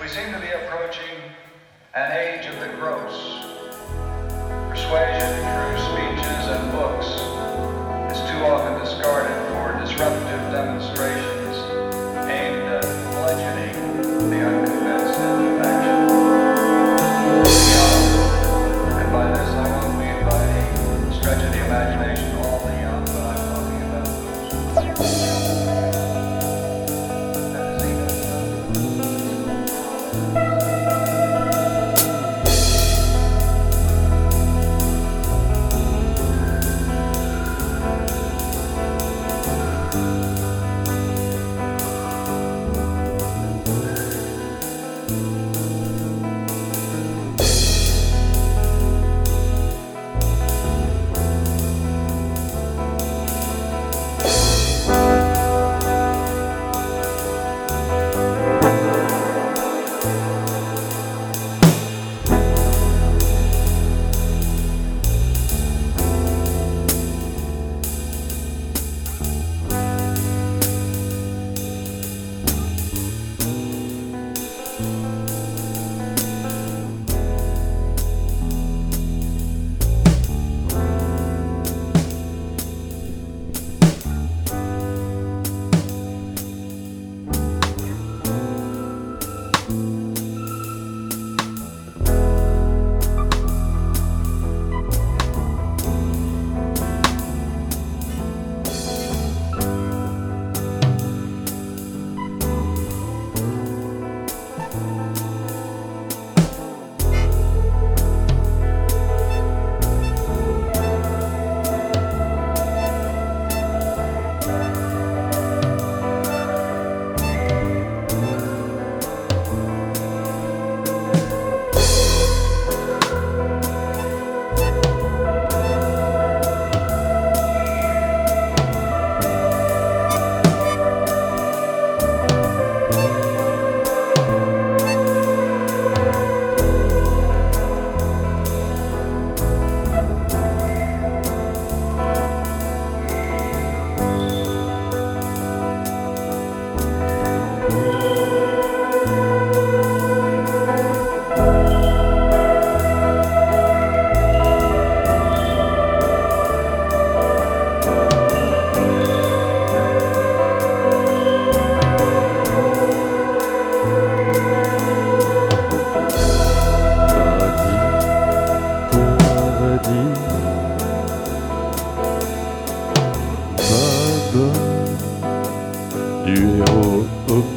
We seem to be approaching an age of the gross. Persuasion through speeches and books is too often discarded for disruptive demonstrations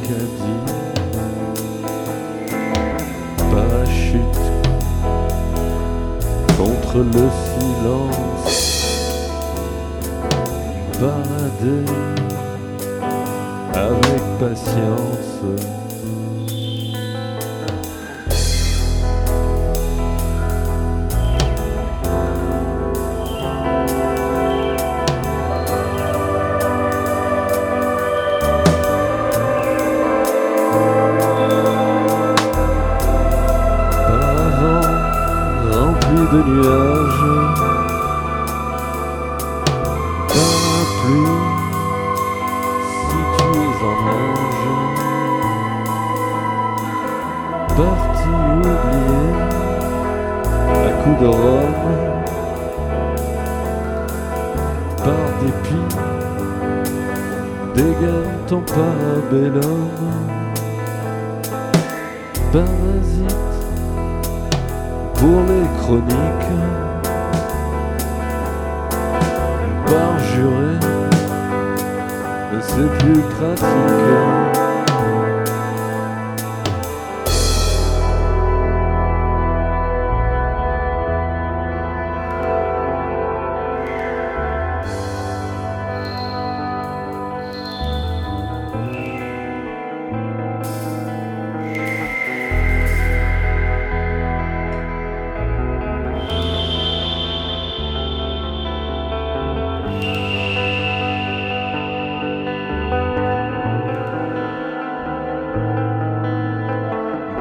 caddie, parachute contre le silence, barader avec patience. De nuages, parapluie si tu es en nage, parti oublié à coup de rhum, par dépit, dégaine ton parabellum, parasite pour les chroniques. Par juré c'est plus pratique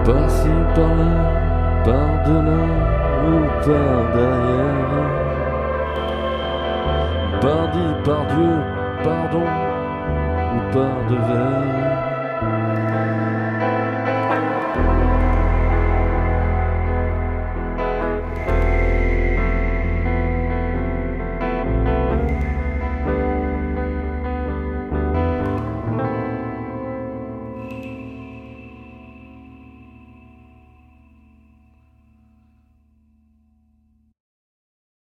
par-ci par-là par-delà ou par derrière par dit par Dieu pardon ou par devers